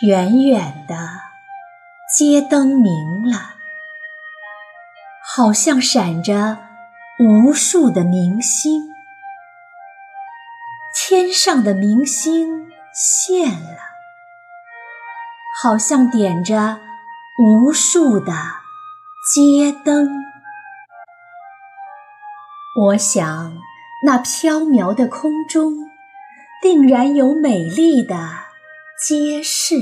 远远的，街灯明了，好像闪着无数的明星。天上的明星现了，好像点着无数的街灯。我想，那飘渺的空中，定然有美丽的。街市，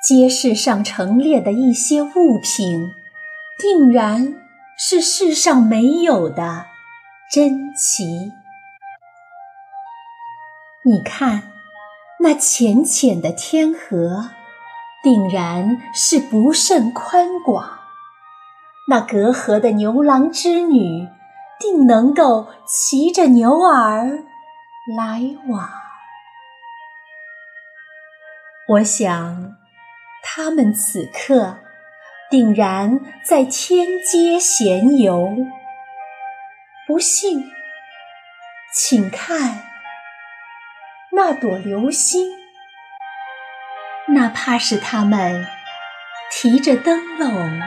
街市上陈列的一些物品，定然是世上没有的珍奇。你看，那浅浅的天河，定然是不甚宽广；那隔河的牛郎织女，定能够骑着牛儿来往。我想，他们此刻定然在天街闲游。不信，请看那朵流星，哪怕是他们提着灯笼。